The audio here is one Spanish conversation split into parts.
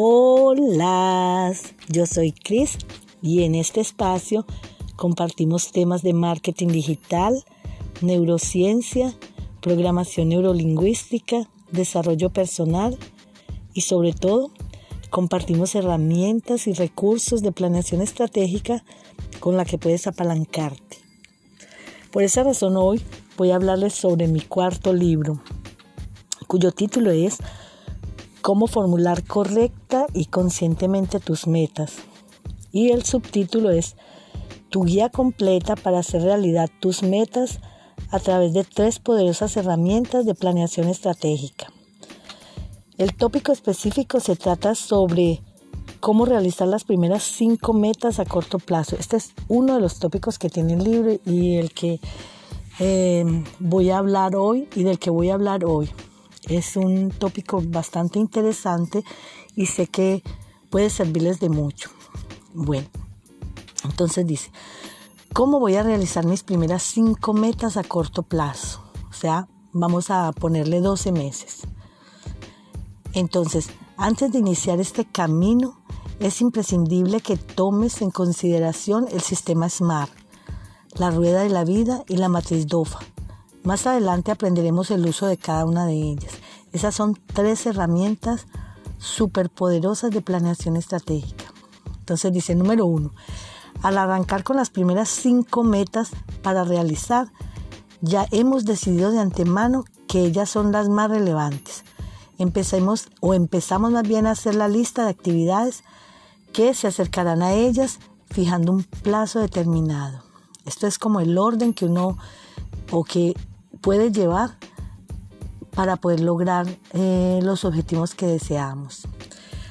Hola, yo soy Chris y en este espacio compartimos temas de marketing digital, neurociencia, programación neurolingüística, desarrollo personal y sobre todo compartimos herramientas y recursos de planeación estratégica con la que puedes apalancarte. Por esa razón hoy voy a hablarles sobre mi cuarto libro, cuyo título es cómo formular correcta y conscientemente tus metas. Y el subtítulo es Tu guía completa para hacer realidad tus metas a través de tres poderosas herramientas de planeación estratégica. El tópico específico se trata sobre cómo realizar las primeras cinco metas a corto plazo. Este es uno de los tópicos que tiene el libro y el que eh, voy a hablar hoy y del que voy a hablar hoy. Es un tópico bastante interesante y sé que puede servirles de mucho. Bueno, entonces dice, ¿cómo voy a realizar mis primeras cinco metas a corto plazo? O sea, vamos a ponerle 12 meses. Entonces, antes de iniciar este camino, es imprescindible que tomes en consideración el sistema SMART, la rueda de la vida y la matriz DOFA más adelante aprenderemos el uso de cada una de ellas. Esas son tres herramientas súper poderosas de planeación estratégica. Entonces dice número uno, al arrancar con las primeras cinco metas para realizar, ya hemos decidido de antemano que ellas son las más relevantes. Empecemos o empezamos más bien a hacer la lista de actividades que se acercarán a ellas fijando un plazo determinado. Esto es como el orden que uno o que puede llevar para poder lograr eh, los objetivos que deseamos.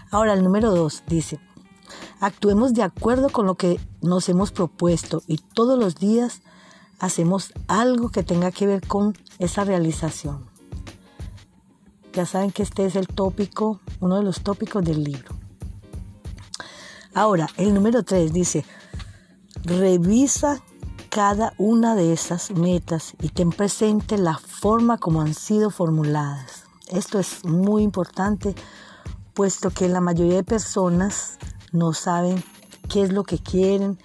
Ahora, el número dos dice, actuemos de acuerdo con lo que nos hemos propuesto y todos los días hacemos algo que tenga que ver con esa realización. Ya saben que este es el tópico, uno de los tópicos del libro. Ahora, el número tres dice, revisa cada una de esas metas y ten presente la forma como han sido formuladas. Esto es muy importante puesto que la mayoría de personas no saben qué es lo que quieren,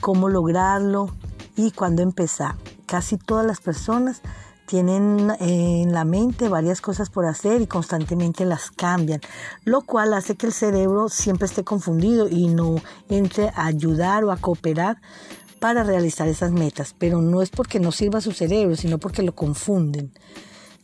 cómo lograrlo y cuándo empezar. Casi todas las personas tienen en la mente varias cosas por hacer y constantemente las cambian, lo cual hace que el cerebro siempre esté confundido y no entre a ayudar o a cooperar para realizar esas metas, pero no es porque no sirva su cerebro, sino porque lo confunden.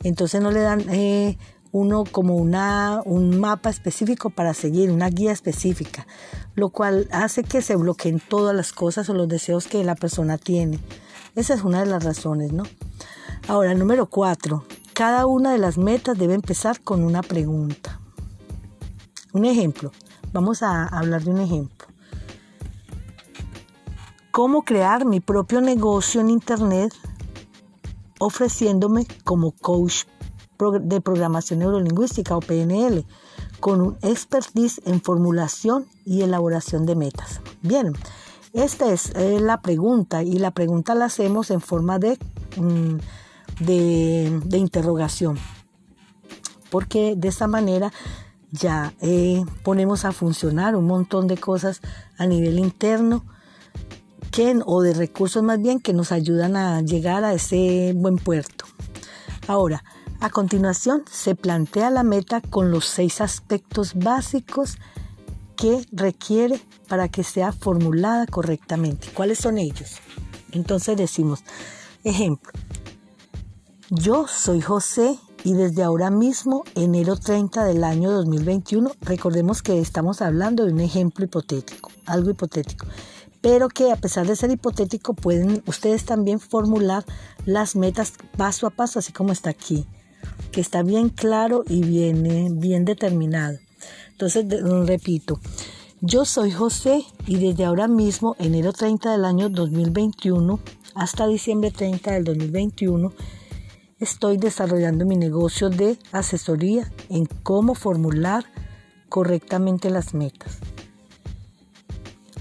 Entonces no le dan eh, uno como una, un mapa específico para seguir, una guía específica, lo cual hace que se bloqueen todas las cosas o los deseos que la persona tiene. Esa es una de las razones, ¿no? Ahora, número cuatro, cada una de las metas debe empezar con una pregunta. Un ejemplo, vamos a hablar de un ejemplo cómo crear mi propio negocio en Internet ofreciéndome como coach de programación neurolingüística o PNL con un expertise en formulación y elaboración de metas. Bien, esta es eh, la pregunta y la pregunta la hacemos en forma de, mm, de, interrogación porque de esa manera ya eh, ponemos a funcionar un montón de cosas a nivel interno o de recursos más bien que nos ayudan a llegar a ese buen puerto. Ahora, a continuación se plantea la meta con los seis aspectos básicos que requiere para que sea formulada correctamente. ¿Cuáles son ellos? Entonces decimos, ejemplo, yo soy José y desde ahora mismo, enero 30 del año 2021, recordemos que estamos hablando de un ejemplo hipotético, algo hipotético pero que a pesar de ser hipotético pueden ustedes también formular las metas paso a paso, así como está aquí, que está bien claro y bien, bien determinado. Entonces, repito, yo soy José y desde ahora mismo, enero 30 del año 2021 hasta diciembre 30 del 2021, estoy desarrollando mi negocio de asesoría en cómo formular correctamente las metas.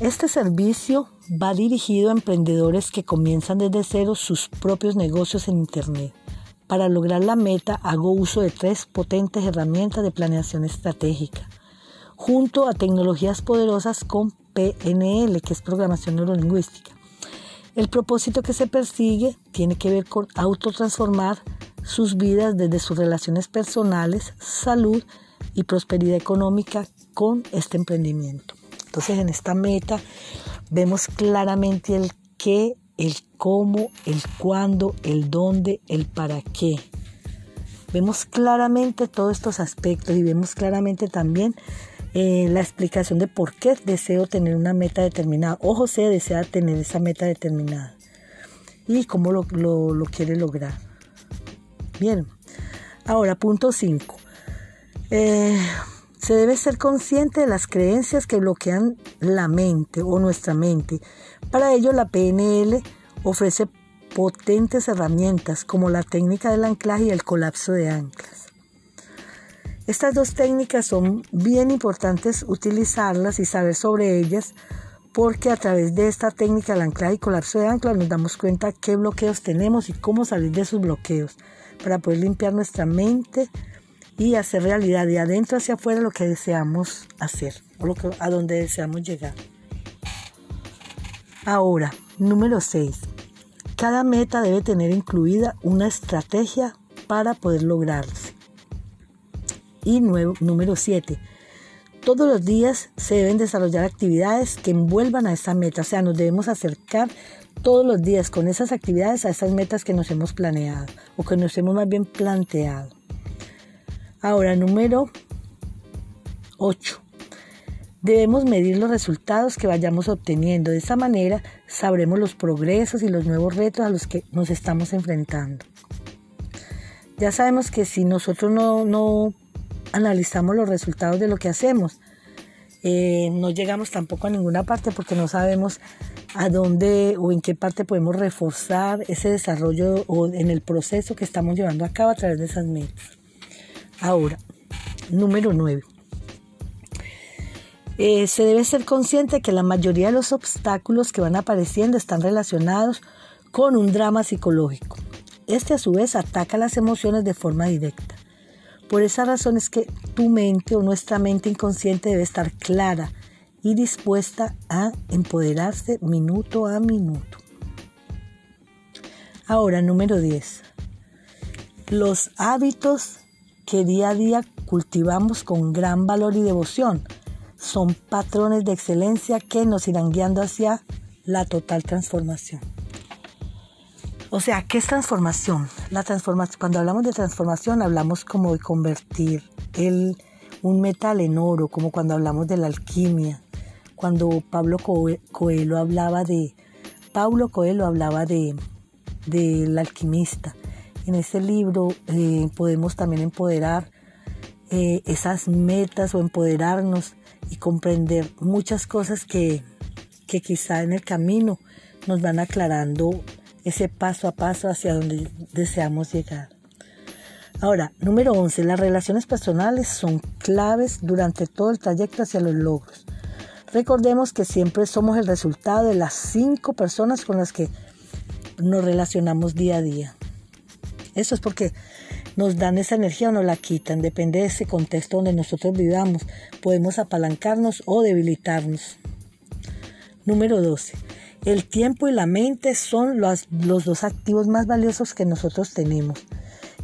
Este servicio va dirigido a emprendedores que comienzan desde cero sus propios negocios en Internet. Para lograr la meta hago uso de tres potentes herramientas de planeación estratégica. junto a tecnologías poderosas con PNL, que es programación neurolingüística. El propósito que se persigue tiene que ver con autotransformar sus vidas desde sus relaciones personales, salud y prosperidad económica con este emprendimiento. Entonces en esta meta vemos claramente el qué, el cómo, el cuándo, el dónde, el para qué. Vemos claramente todos estos aspectos y vemos claramente también eh, la explicación de por qué deseo tener una meta determinada o José desea tener esa meta determinada y cómo lo, quiere lograr. Bien, ahora punto 5. Eh, se debe ser consciente de las creencias que bloquean la mente o nuestra mente. Para ello la PNL ofrece potentes herramientas como la técnica del anclaje y el colapso de anclas. Estas dos técnicas son bien importantes utilizarlas y saber sobre ellas porque a través de esta técnica del anclaje y colapso de anclas nos damos cuenta qué bloqueos tenemos y cómo salir de esos bloqueos para poder limpiar nuestra mente y hacer realidad de adentro hacia afuera lo que deseamos hacer o lo que, a donde deseamos llegar. Ahora, número 6. Cada meta debe tener incluida una estrategia para poder lograrse. Y número 7. Todos los días se deben desarrollar actividades que envuelvan a esa meta, o sea, nos debemos acercar todos los días con esas actividades a esas metas que nos hemos planeado o que nos hemos más bien planteado. Ahora, número 8. Debemos medir los resultados que vayamos obteniendo. De esa manera sabremos los progresos y los nuevos retos a los que nos estamos enfrentando. Ya sabemos que si nosotros no, no analizamos los resultados de lo que hacemos. Eh, no llegamos tampoco a ninguna parte porque no sabemos a dónde o en qué parte podemos reforzar ese desarrollo o en el proceso que estamos llevando a cabo a través de esas metas. Ahora, número 9. Eh, se debe ser consciente que la mayoría de los obstáculos que van apareciendo están relacionados con un drama psicológico. Este a su vez ataca las emociones de forma directa. Por esa razón es que tu mente o nuestra mente inconsciente debe estar clara y dispuesta a empoderarse minuto a minuto. Ahora, número 10. Los hábitos que día a día cultivamos con gran valor y devoción son patrones de excelencia que nos irán guiando hacia la total transformación. O sea, ¿qué es transformación? La transformación, cuando hablamos de transformación, hablamos como de convertir el, un metal en oro, como cuando hablamos de la alquimia. Cuando Pablo Coelho hablaba de Pablo Coelho hablaba de del alquimista. En ese libro eh, podemos también empoderar eh, esas metas o empoderarnos y comprender muchas cosas que, que quizá en el camino nos van aclarando ese paso a paso hacia donde deseamos llegar. Ahora, número 11, las relaciones personales son claves durante todo el trayecto hacia los logros. Recordemos que siempre somos el resultado de las cinco personas con las que nos relacionamos día a día. Eso es porque nos dan esa energía o nos la quitan, depende de ese contexto donde nosotros vivamos. Podemos apalancarnos o debilitarnos. Número 12. El tiempo y la mente son los, dos activos más valiosos que nosotros tenemos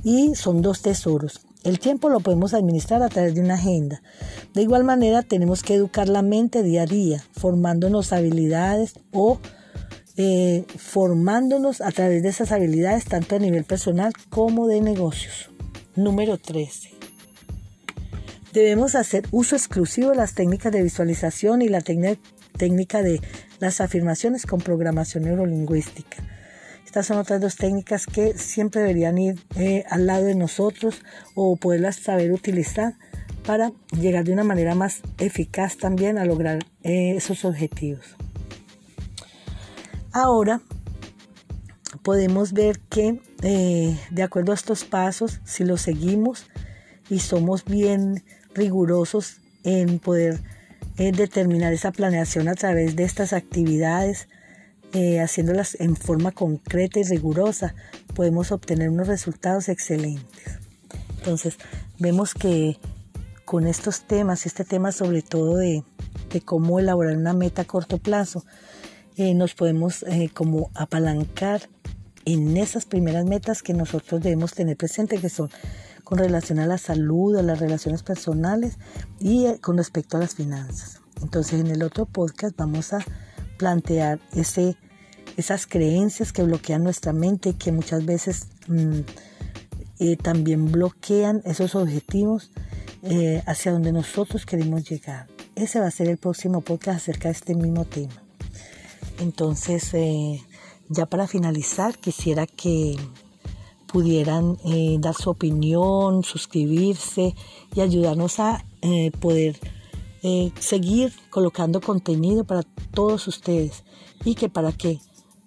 y son dos tesoros. El tiempo lo podemos administrar a través de una agenda. De igual manera, tenemos que educar la mente día a día, formándonos habilidades o eh, formándonos a través de esas habilidades, tanto a nivel personal como de negocios. Número 13. Debemos hacer uso exclusivo de las técnicas de visualización y la técnica de las afirmaciones con programación neurolingüística. Estas son otras dos técnicas que siempre deberían ir eh, al lado de nosotros o poderlas saber utilizar para llegar de una manera más eficaz también a lograr eh, esos objetivos. Ahora podemos ver que eh, de acuerdo a estos pasos, si los seguimos y somos bien rigurosos en poder determinar esa planeación a través de estas actividades, eh, haciéndolas en forma concreta y rigurosa, podemos obtener unos resultados excelentes. Entonces, vemos que con estos temas, este tema sobre todo de, cómo elaborar una meta a corto plazo, eh, nos podemos eh, como apalancar en esas primeras metas que nosotros debemos tener presente, que son con relación a la salud, a las relaciones personales y eh, con respecto a las finanzas. Entonces en el otro podcast vamos a plantear ese, esas creencias que bloquean nuestra mente y que muchas veces mm, también bloquean esos objetivos hacia donde nosotros queremos llegar. Ese va a ser el próximo podcast acerca de este mismo tema. Entonces, eh, ya para finalizar, quisiera que pudieran eh, dar su opinión, suscribirse y ayudarnos a poder seguir colocando contenido para todos ustedes y que para que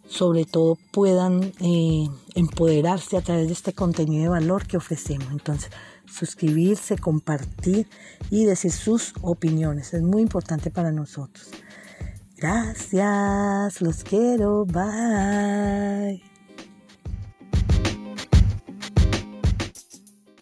sobre todo puedan empoderarse a través de este contenido de valor que ofrecemos. Entonces, suscribirse, compartir y decir sus opiniones. Es muy importante para nosotros. Gracias, los quiero, bye.